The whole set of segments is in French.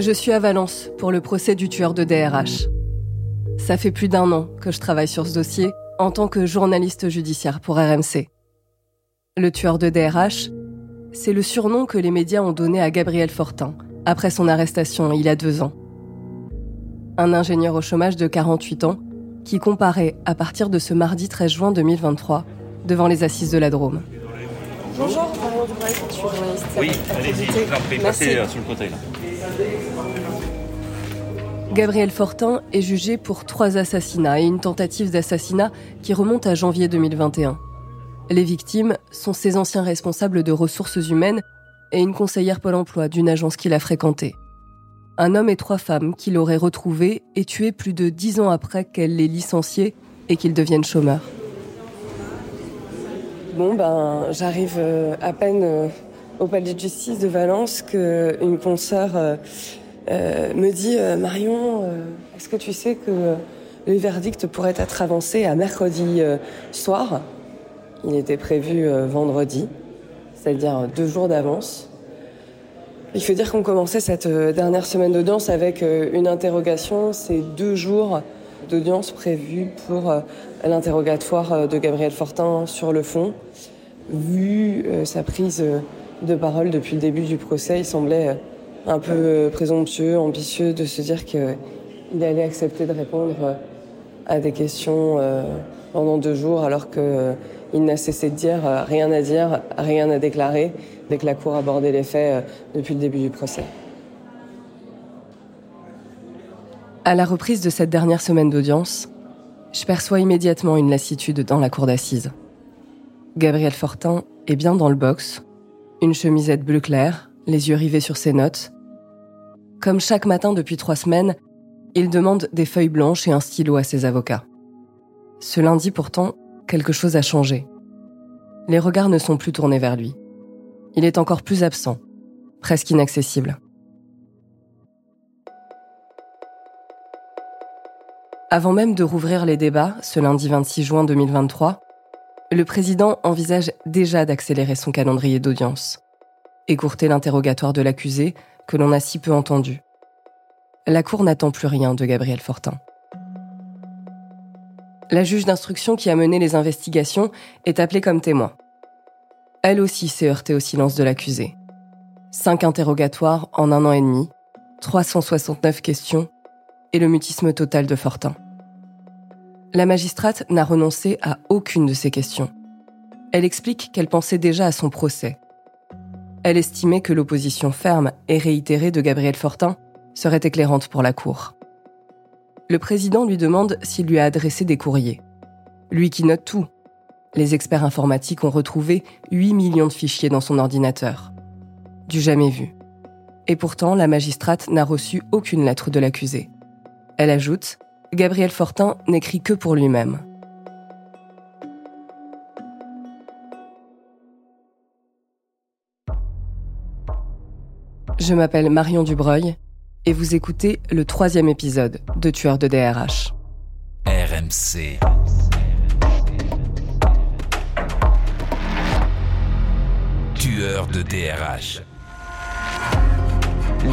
Je suis à Valence pour le procès du tueur de DRH. Ça fait plus d'un an que je travaille sur ce dossier en tant que journaliste judiciaire pour RMC. Le tueur de DRH, c'est le surnom que les médias ont donné à Gabriel Fortin après son arrestation il y a deux ans. Un ingénieur au chômage de 48 ans qui comparaît à partir de ce mardi 13 juin 2023 devant les assises de la Drôme. Bonjour, je suis journaliste. Oui, allez-y, je passez euh, sous le fauteuil. Gabriel Fortin est jugé pour trois assassinats et une tentative d'assassinat qui remonte à janvier 2021. Les victimes sont ses anciens responsables de ressources humaines et une conseillère Pôle emploi d'une agence qu'il a fréquentée. Un homme et trois femmes qu'il aurait retrouvés et tués plus de dix ans après qu'elle les licenciés et qu'ils deviennent chômeurs. Bon, ben, j'arrive euh, à peine euh, au palais de justice de Valence qu'une consoeur euh, me dit Marion, est-ce que tu sais que le verdict pourrait être avancé à mercredi soir? Il était prévu vendredi, c'est-à-dire deux jours d'avance. Il faut dire qu'on commençait cette dernière semaine d'audience avec une interrogation, c'est deux jours d'audience prévue pour euh, l'interrogatoire euh, de Gabriel Fortin sur le fond. Vu euh, sa prise de parole depuis le début du procès, il semblait un peu présomptueux, ambitieux de se dire qu'il allait accepter de répondre à des questions pendant deux jours alors qu'il n'a cessé de dire rien à dire, rien à déclarer dès que la Cour abordait les faits depuis le début du procès. À la reprise de cette dernière semaine d'audience, je perçois immédiatement une lassitude dans la cour d'assises. Gabriel Fortin est bien dans le box, une chemisette bleu clair, les yeux rivés sur ses notes. Comme chaque matin depuis trois semaines, il demande des feuilles blanches et un stylo à ses avocats. Ce lundi pourtant, quelque chose a changé. Les regards ne sont plus tournés vers lui. Il est encore plus absent, presque inaccessible. Avant même de rouvrir les débats, ce lundi 26 juin 2023, le président envisage déjà d'accélérer son calendrier d'audience, écourter l'interrogatoire de l'accusé que l'on a si peu entendu. La Cour n'attend plus rien de Gabriel Fortin. La juge d'instruction qui a mené les investigations est appelée comme témoin. Elle aussi s'est heurtée au silence de l'accusé. Cinq interrogatoires en un an et demi, 369 questions et le mutisme total de Fortin. La magistrate n'a renoncé à aucune de ces questions. Elle explique qu'elle pensait déjà à son procès. Elle estimait que l'opposition ferme et réitérée de Gabriel Fortin serait éclairante pour la Cour. Le président lui demande s'il lui a adressé des courriers. Lui qui note tout. Les experts informatiques ont retrouvé 8 millions de fichiers dans son ordinateur. Du jamais vu. Et pourtant, la magistrate n'a reçu aucune lettre de l'accusé. Elle ajoute Gabriel Fortin n'écrit que pour lui-même. Je m'appelle Marion Dubreuil et vous écoutez le troisième épisode de Tueur de DRH. RMC. Tueur de DRH.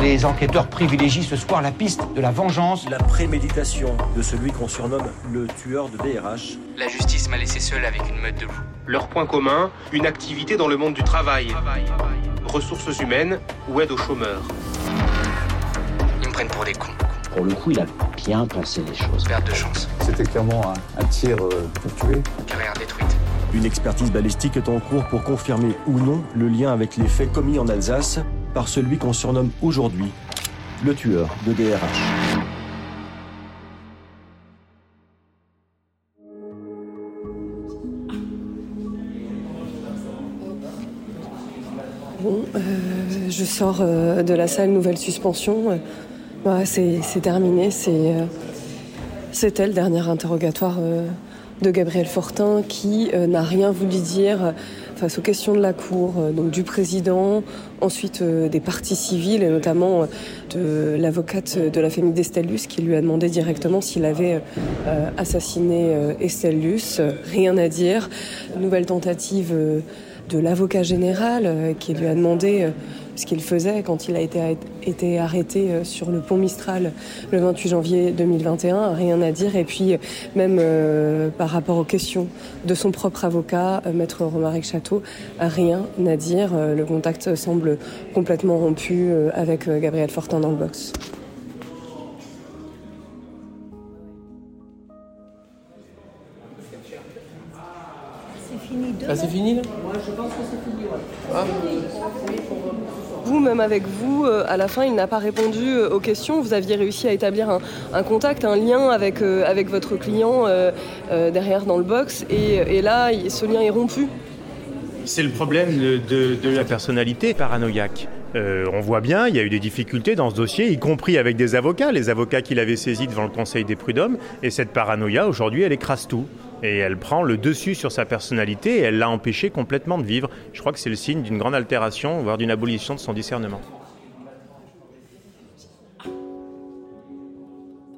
Les enquêteurs privilégient ce soir la piste de la vengeance. La préméditation de celui qu'on surnomme le tueur de DRH. La justice m'a laissé seul avec une meute de loups. Leur point commun, une activité dans le monde du travail. Ressources humaines ou aide aux chômeurs. Ils me prennent pour des cons. Pour le coup, il a bien pensé les choses. Perte de chance. C'était clairement un, un tir euh, pour tuer. Carrière détruite. Une expertise balistique est en cours pour confirmer ou non le lien avec les faits commis en Alsace par celui qu'on surnomme aujourd'hui le tueur de DRH. Je sors euh, de la salle, nouvelle suspension. Euh, c'est terminé, c'était le dernier interrogatoire de Gabriel Fortin qui n'a rien voulu dire face aux questions de la Cour, euh, donc du président, ensuite euh, des parties civiles et notamment euh, de l'avocate de la famille d'Estellus qui lui a demandé directement s'il avait assassiné Estellus. Rien à dire. Nouvelle tentative de l'avocat général qui lui a demandé ce qu'il faisait quand il a été, été arrêté euh, sur le pont Mistral le 28 janvier 2021, rien à dire. Et puis même euh, par rapport aux questions de son propre avocat, euh, maître Romaric Château, rien à dire. le contact semble complètement rompu avec Gabriel Fortin dans le box. Ah, c'est fini là? Je pense que c'est fini. Ah. Même avec vous, euh, à la fin, il n'a pas répondu euh, aux questions. Vous aviez réussi à établir un, contact, un lien avec, euh, avec votre client derrière dans le box. Et, là, ce lien est rompu. C'est le problème de, la personnalité paranoïaque. on voit bien, il y a eu des difficultés dans ce dossier, y compris avec des avocats, les avocats qu'il avait saisis devant le Conseil des prud'hommes. Et cette paranoïa, aujourd'hui, elle écrase tout et elle prend le dessus sur sa personnalité et elle l'a empêché complètement de vivre. Je crois que c'est le signe d'une grande altération, voire d'une abolition de son discernement.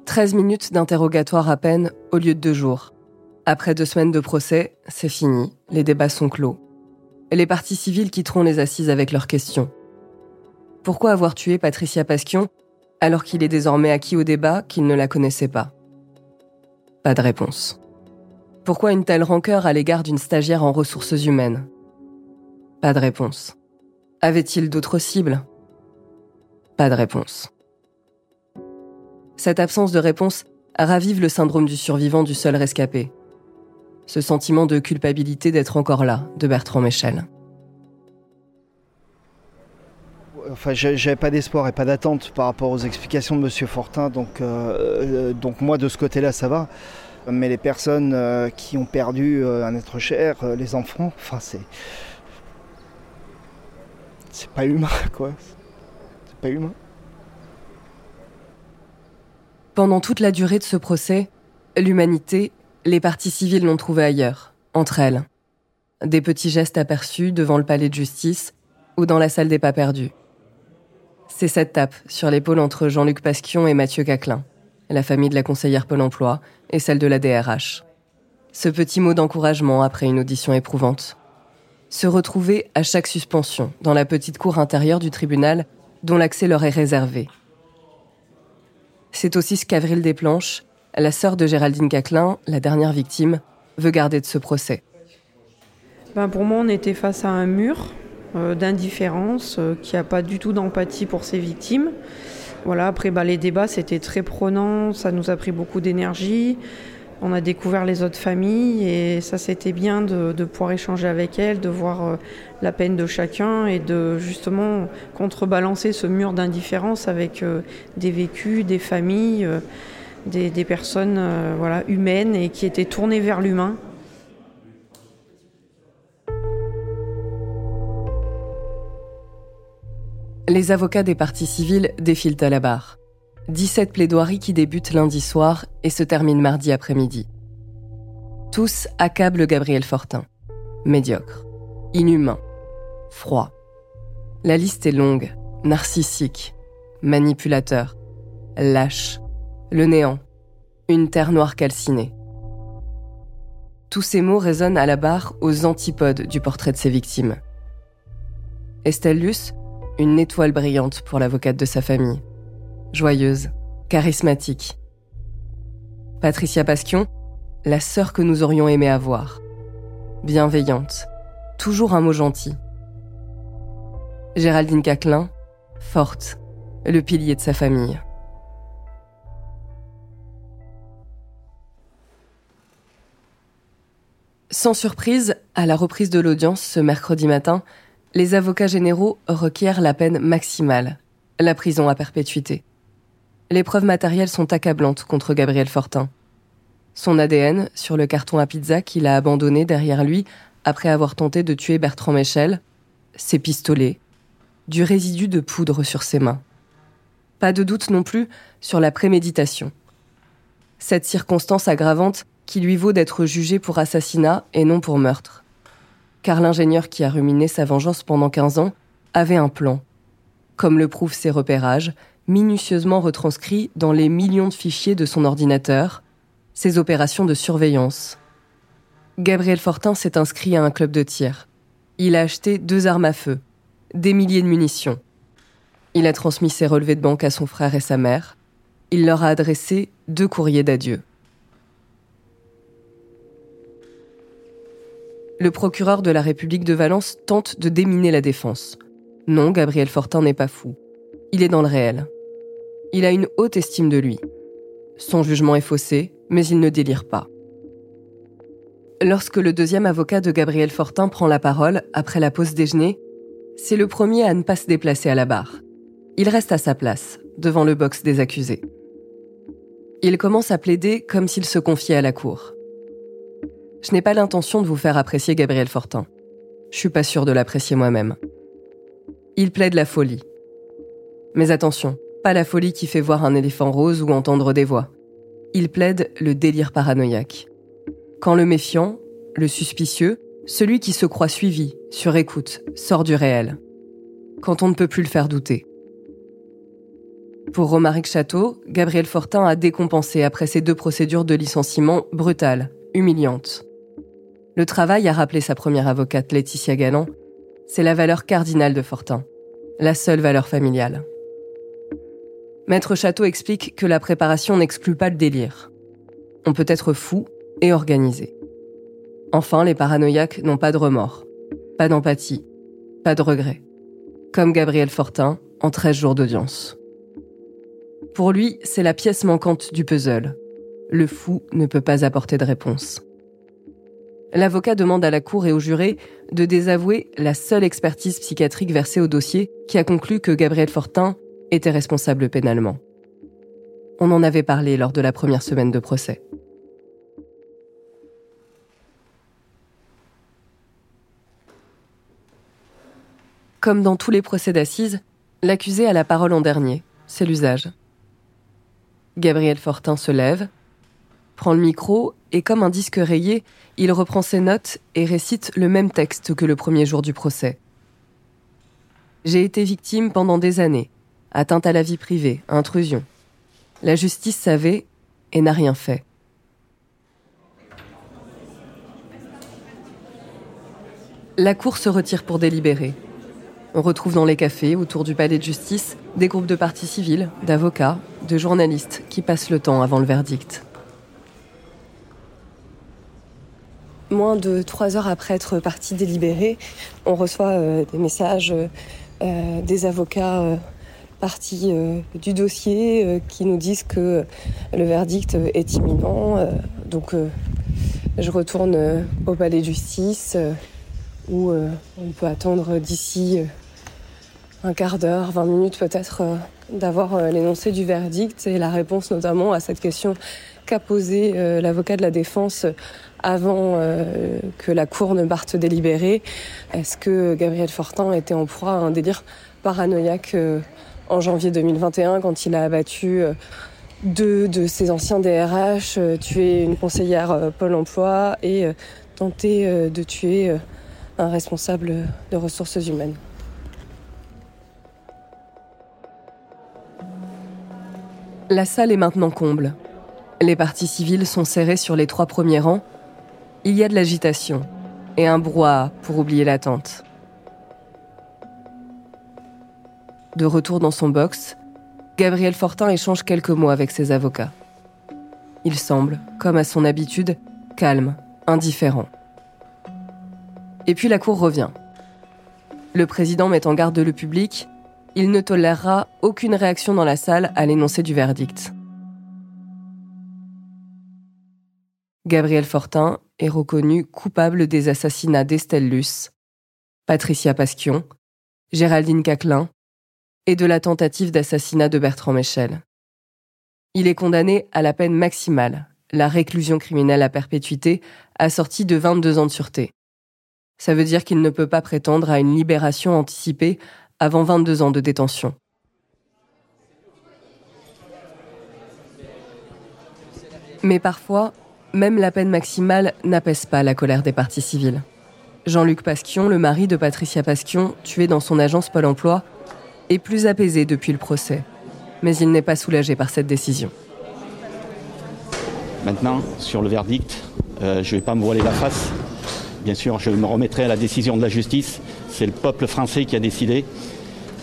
13 minutes d'interrogatoire à peine au lieu de deux jours. Après deux semaines de procès, c'est fini, les débats sont clos. Les parties civiles quitteront les assises avec leurs questions. Pourquoi avoir tué Patricia Pasquion alors qu'il est désormais acquis au débat qu'il ne la connaissait pas? Pas de réponse. Pourquoi une telle rancœur à l'égard d'une stagiaire en ressources humaines? Pas de réponse. Avait-il d'autres cibles? Pas de réponse. Cette absence de réponse ravive le syndrome du survivant du seul rescapé. Ce sentiment de culpabilité d'être encore là, de Bertrand Michel. Enfin, j'avais pas d'espoir et pas d'attente par rapport aux explications de Monsieur Fortin, donc, euh, euh, donc moi de ce côté-là ça va. Mais les personnes euh, qui ont perdu euh, un être cher, euh, les enfants, enfin c'est. C'est pas humain quoi. C'est pas humain. Pendant toute la durée de ce procès, l'humanité, les parties civiles l'ont trouvé ailleurs, entre elles. Des petits gestes aperçus devant le palais de justice ou dans la salle des pas perdus. C'est cette tape sur l'épaule entre Jean-Luc Pasquion et Mathieu Caclin la famille de la conseillère Pôle emploi et celle de la DRH. Ce petit mot d'encouragement après une audition éprouvante. Se retrouver à chaque suspension dans la petite cour intérieure du tribunal dont l'accès leur est réservé. C'est aussi ce qu'Avril Desplanches, la sœur de Géraldine Caclin, la dernière victime, veut garder de ce procès. Ben pour moi, on était face à un mur euh, d'indifférence, euh, qui n'a pas du tout d'empathie pour ses victimes. Voilà, après bah, les débats, c'était très prenant, ça nous a pris beaucoup d'énergie. On a découvert les autres familles et ça c'était bien de, pouvoir échanger avec elles, de voir euh, la peine de chacun et de justement contrebalancer ce mur d'indifférence avec euh, des vécus, des familles, euh, des, des, personnes voilà, humaines et qui étaient tournées vers l'humain. Les avocats des parties civiles défilent à la barre. 17 plaidoiries qui débutent lundi soir et se terminent mardi après-midi. Tous accablent Gabriel Fortin. Médiocre, inhumain, froid. La liste est longue, narcissique, manipulateur, lâche, le néant, une terre noire calcinée. Tous ces mots résonnent à la barre aux antipodes du portrait de ses victimes. Estelle Luce, une étoile brillante pour l'avocate de sa famille. Joyeuse, charismatique. Patricia Pasquion, la sœur que nous aurions aimé avoir. Bienveillante, toujours un mot gentil. Géraldine Caclin, forte, le pilier de sa famille. Sans surprise, à la reprise de l'audience ce mercredi matin, les avocats généraux requièrent la peine maximale, la prison à perpétuité. Les preuves matérielles sont accablantes contre Gabriel Fortin. Son ADN sur le carton à pizza qu'il a abandonné derrière lui après avoir tenté de tuer Bertrand Michel, ses pistolets, du résidu de poudre sur ses mains. Pas de doute non plus sur la préméditation. Cette circonstance aggravante qui lui vaut d'être jugé pour assassinat et non pour meurtre car l'ingénieur qui a ruminé sa vengeance pendant 15 ans avait un plan, comme le prouvent ses repérages, minutieusement retranscrits dans les millions de fichiers de son ordinateur, ses opérations de surveillance. Gabriel Fortin s'est inscrit à un club de tir. Il a acheté deux armes à feu, des milliers de munitions, Il a transmis ses relevés de banque à son frère et sa mère. Il leur a adressé deux courriers d'adieu. Le procureur de la République de Valence tente de déminer la défense. Non, Gabriel Fortin n'est pas fou. Il est dans le réel. Il a une haute estime de lui. Son jugement est faussé, mais il ne délire pas. Lorsque le deuxième avocat de Gabriel Fortin prend la parole après la pause déjeuner, c'est le premier à ne pas se déplacer à la barre. Il reste à sa place, devant le box des accusés. Il commence à plaider comme s'il se confiait à la cour. Je n'ai pas l'intention de vous faire apprécier Gabriel Fortin. Je suis pas sûr de l'apprécier moi-même. Il plaide la folie. Mais attention, pas la folie qui fait voir un éléphant rose ou entendre des voix. Il plaide le délire paranoïaque. Quand le méfiant, le suspicieux, celui qui se croit suivi, sur écoute, sort du réel. Quand on ne peut plus le faire douter. Pour Romaric Château, Gabriel Fortin a décompensé après ces deux procédures de licenciement brutales, humiliantes. Le travail a rappelé sa première avocate Laetitia Galland. C'est la valeur cardinale de Fortin, la seule valeur familiale. Maître Château explique que la préparation n'exclut pas le délire. On peut être fou et organisé. Enfin, les paranoïaques n'ont pas de remords, pas d'empathie, pas de regret. Comme Gabriel Fortin en 13 jours d'audience. Pour lui, c'est la pièce manquante du puzzle. Le fou ne peut pas apporter de réponse. L'avocat demande à la Cour et au juré de désavouer la seule expertise psychiatrique versée au dossier qui a conclu que Gabriel Fortin était responsable pénalement. On en avait parlé lors de la première semaine de procès. Comme dans tous les procès d'assises, l'accusé a la parole en dernier, c'est l'usage. Gabriel Fortin se lève, prend le micro et comme un disque rayé, il reprend ses notes et récite le même texte que le premier jour du procès. J'ai été victime pendant des années, atteinte à la vie privée, intrusion. La justice savait et n'a rien fait. La cour se retire pour délibérer. On retrouve dans les cafés, autour du palais de justice, des groupes de partis civils, d'avocats, de journalistes qui passent le temps avant le verdict. De trois heures après être parti délibéré, on reçoit euh, des messages euh, des avocats euh, partis du dossier qui nous disent que le verdict est imminent. donc je retourne au palais de justice où on peut attendre d'ici un quart d'heure, 20 minutes peut-être, d'avoir l'énoncé du verdict et la réponse notamment à cette question qu'a posée euh, l'avocat de la défense avant que la Cour ne parte délibérer. Est-ce que Gabriel Fortin était en proie à un délire paranoïaque en janvier 2021 quand il a abattu deux de ses anciens DRH, tué une conseillère Pôle emploi et tenté de tuer un responsable de ressources humaines? La salle est maintenant comble. Les parties civiles sont serrées sur les trois premiers rangs. Il y a de l'agitation et un brouhaha pour oublier l'attente. De retour dans son box, Gabriel Fortin échange quelques mots avec ses avocats. Il semble, comme à son habitude, calme, indifférent. Et puis la cour revient. Le président met en garde le public il ne tolérera aucune réaction dans la salle à l'énoncé du verdict. Gabriel Fortin est reconnu coupable des assassinats d'Estelle Luce, Patricia Pasquion, Géraldine Caclin et de la tentative d'assassinat de Bertrand Michel. Il est condamné à la peine maximale, la réclusion criminelle à perpétuité, assortie de 22 ans de sûreté. Ça veut dire qu'il ne peut pas prétendre à une libération anticipée avant 22 ans de détention. Mais parfois, même la peine maximale n'apaise pas la colère des partis civils. Jean-Luc Pasquion, le mari de Patricia Pasquion, tué dans son agence Pôle Emploi, est plus apaisé depuis le procès. Mais il n'est pas soulagé par cette décision. Maintenant, sur le verdict, euh, je ne vais pas me voiler la face. Bien sûr, je me remettrai à la décision de la justice. C'est le peuple français qui a décidé.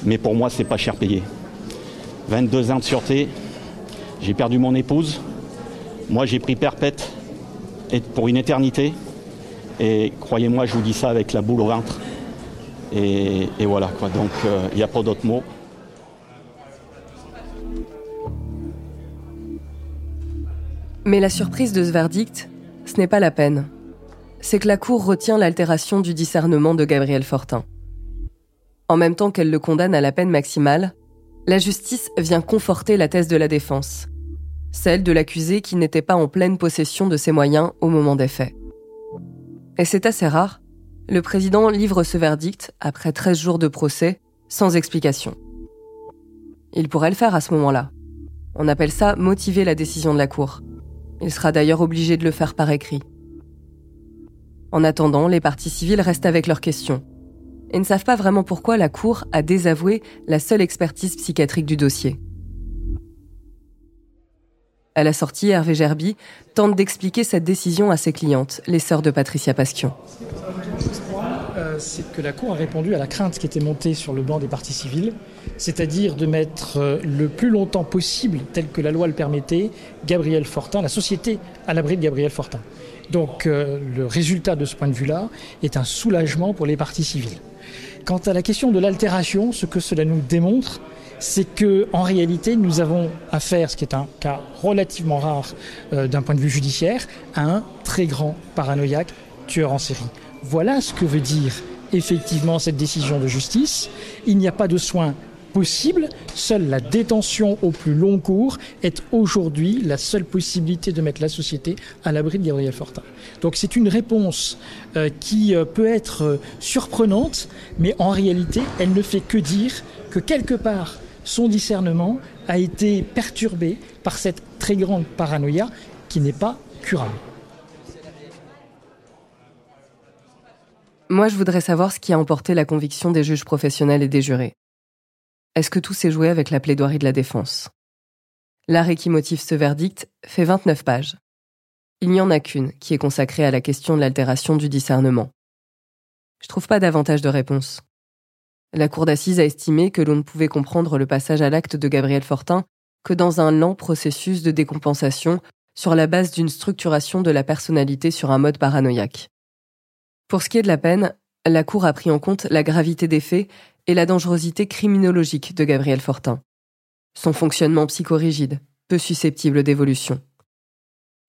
mais pour moi, c'est pas cher payé. 22 ans de sûreté, j'ai perdu mon épouse. Moi, j'ai pris perpète pour une éternité. Et croyez-moi, je vous dis ça avec la boule au ventre. Et, voilà, quoi. Donc, euh, il n'y a pas d'autre mot. Mais la surprise de ce verdict, ce n'est pas la peine. C'est que la Cour retient l'altération du discernement de Gabriel Fortin. En même temps qu'elle le condamne à la peine maximale, la justice vient conforter la thèse de la défense, celle de l'accusé qui n'était pas en pleine possession de ses moyens au moment des faits. Et c'est assez rare, le président livre ce verdict, après 13 jours de procès, sans explication. Il pourrait le faire à ce moment-là. On appelle ça motiver la décision de la Cour. Il sera d'ailleurs obligé de le faire par écrit. En attendant, les parties civiles restent avec leurs questions et ne savent pas vraiment pourquoi la Cour a désavoué la seule expertise psychiatrique du dossier. À la sortie, Hervé Gerby tente d'expliquer cette décision à ses clientes, les sœurs de Patricia Pasquion. Euh, c'est que la Cour a répondu à la crainte qui était montée sur le banc des parties civiles, c'est-à-dire de mettre euh, le plus longtemps possible, tel que la loi le permettait, Gabriel Fortin, la société à l'abri de Gabriel Fortin. Donc euh, le résultat de ce point de vue-là est un soulagement pour les parties civiles. Quant à la question de l'altération, ce que cela nous démontre, c'est que en réalité, nous avons affaire, ce qui est un cas relativement rare euh, d'un point de vue judiciaire, à un très grand paranoïaque tueur en série. Voilà ce que veut dire effectivement cette décision de justice. Il n'y a pas de soins possible. Seule la détention au plus long cours est aujourd'hui la seule possibilité de mettre la société à l'abri de Gabriel Fortin. Donc c'est une réponse euh, qui euh, peut être surprenante, mais en réalité, elle ne fait que dire que quelque part, son discernement a été perturbé par cette très grande paranoïa qui n'est pas curable. Moi, je voudrais savoir ce qui a emporté la conviction des juges professionnels et des jurés. Est-ce que tout s'est joué avec la plaidoirie de la défense? L'arrêt qui motive ce verdict fait 29 pages. Il n'y en a qu'une qui est consacrée à la question de l'altération du discernement. Je trouve pas davantage de réponse. La cour d'assises a estimé que l'on ne pouvait comprendre le passage à l'acte de Gabriel Fortin que dans un lent processus de décompensation sur la base d'une structuration de la personnalité sur un mode paranoïaque. Pour ce qui est de la peine, la Cour a pris en compte la gravité des faits et la dangerosité criminologique de Gabriel Fortin. Son fonctionnement psychorigide, peu susceptible d'évolution.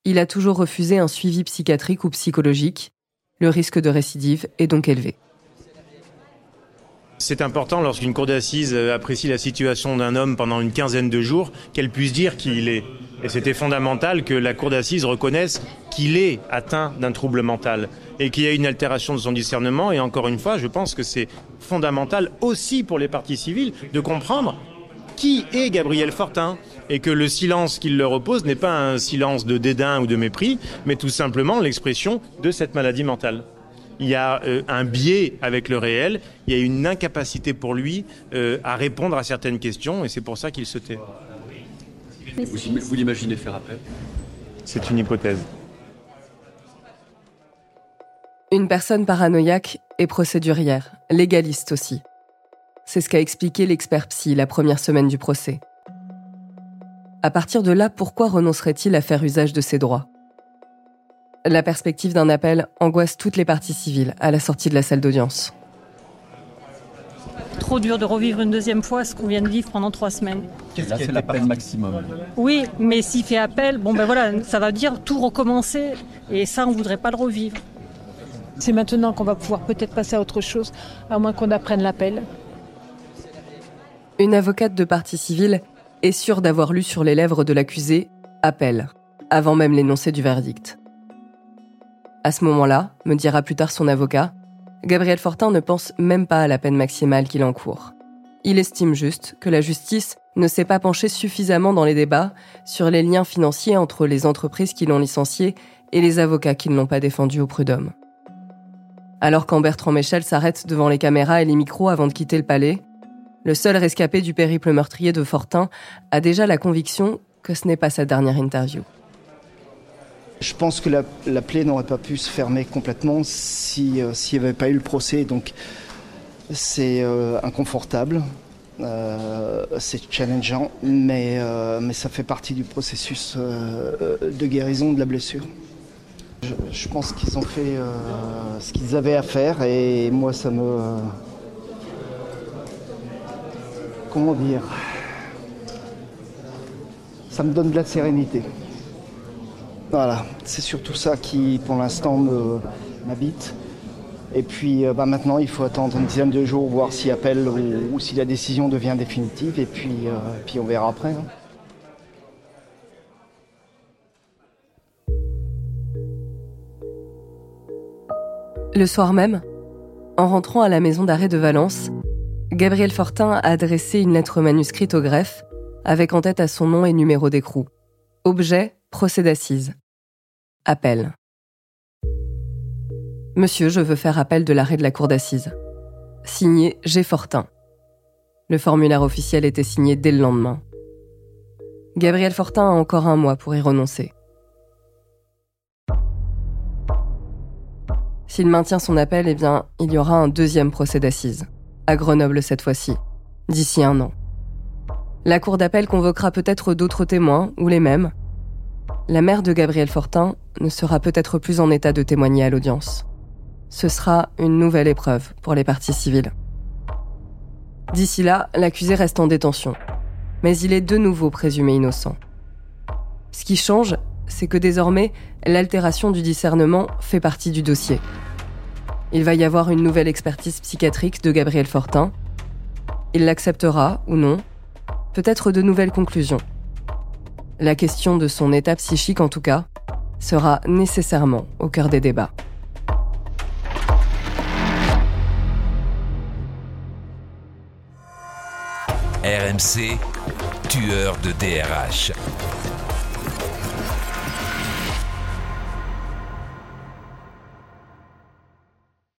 Il a toujours refusé un suivi psychiatrique ou psychologique. Le risque de récidive est donc élevé. C'est important lorsqu'une cour d'assises apprécie la situation d'un homme pendant une quinzaine de jours qu'elle puisse dire qui il est. Et c'était fondamental que la cour d'assises reconnaisse qu'il est atteint d'un trouble mental et qu'il y a une altération de son discernement. Et encore une fois, je pense que c'est fondamental aussi pour les parties civiles de comprendre qui est Gabriel Fortin et que le silence qu'il leur oppose n'est pas un silence de dédain ou de mépris, mais tout simplement l'expression de cette maladie mentale. Il y a euh, un biais avec le réel, il y a une incapacité pour lui euh, à répondre à certaines questions et c'est pour ça qu'il se tait. Vous, l'imaginez faire appel C'est une hypothèse. Une personne paranoïaque et procédurière, légaliste aussi. C'est ce qu'a expliqué l'expert psy la première semaine du procès. À partir de là, pourquoi renoncerait-il à faire usage de ses droits? La perspective d'un appel angoisse toutes les parties civiles à la sortie de la salle d'audience. Trop dur de revivre une deuxième fois ce qu'on vient de vivre pendant trois semaines. Qu'est-ce qui c'est l'appel maximum Oui, mais s'il fait appel, bon ben voilà, ça va dire tout recommencer et ça on voudrait pas le revivre. C'est maintenant qu'on va pouvoir peut-être passer à autre chose, à moins qu'on apprenne l'appel. Une avocate de partie civile est sûre d'avoir lu sur les lèvres de l'accusé appel, avant même l'énoncé du verdict. À ce moment-là, me dira plus tard son avocat, Gabriel Fortin ne pense même pas à la peine maximale qu'il encourt. Il estime juste que la justice ne s'est pas penchée suffisamment dans les débats sur les liens financiers entre les entreprises qui l'ont licencié et les avocats qui ne l'ont pas défendu au prud'homme. Alors quand Bertrand Michel s'arrête devant les caméras et les micros avant de quitter le palais, le seul rescapé du périple meurtrier de Fortin a déjà la conviction que ce n'est pas sa dernière interview. Je pense que la, plaie n'aurait pas pu se fermer complètement si euh, s'il n'y avait pas eu le procès. Donc c'est euh, inconfortable. c'est challengeant, mais, mais ça fait partie du processus de guérison de la blessure. Je pense qu'ils ont fait ce qu'ils avaient à faire et moi ça me... comment dire ça me donne de la sérénité. Voilà, c'est surtout ça qui, pour l'instant, m'habite. Et puis euh, bah, maintenant, il faut attendre une dizaine de jours, voir s'il appelle ou, si la décision devient définitive. Et puis, euh, puis on verra après. Hein. Le soir même, en rentrant à la maison d'arrêt de Valence, Gabriel Fortin a adressé une lettre manuscrite au greffe avec en tête à son nom et numéro d'écrou. Objet, procès d'assises. Appel. Monsieur, je veux faire appel de l'arrêt de la cour d'assises. Signé G. Fortin. Le formulaire officiel était signé dès le lendemain. Gabriel Fortin a encore un mois pour y renoncer. S'il maintient son appel, eh bien, il y aura un deuxième procès d'assises, à Grenoble cette fois-ci, d'ici un an. La cour d'appel convoquera peut-être d'autres témoins, ou les mêmes. La mère de Gabriel Fortin ne sera peut-être plus en état de témoigner à l'audience. Ce sera une nouvelle épreuve pour les parties civiles. D'ici là, l'accusé reste en détention, mais il est de nouveau présumé innocent. Ce qui change, c'est que désormais, l'altération du discernement fait partie du dossier. Il va y avoir une nouvelle expertise psychiatrique de Gabriel Fortin. Il l'acceptera ou non, peut-être de nouvelles conclusions. La question de son état psychique, en tout cas, sera nécessairement au cœur des débats. RMC, tueur de DRH.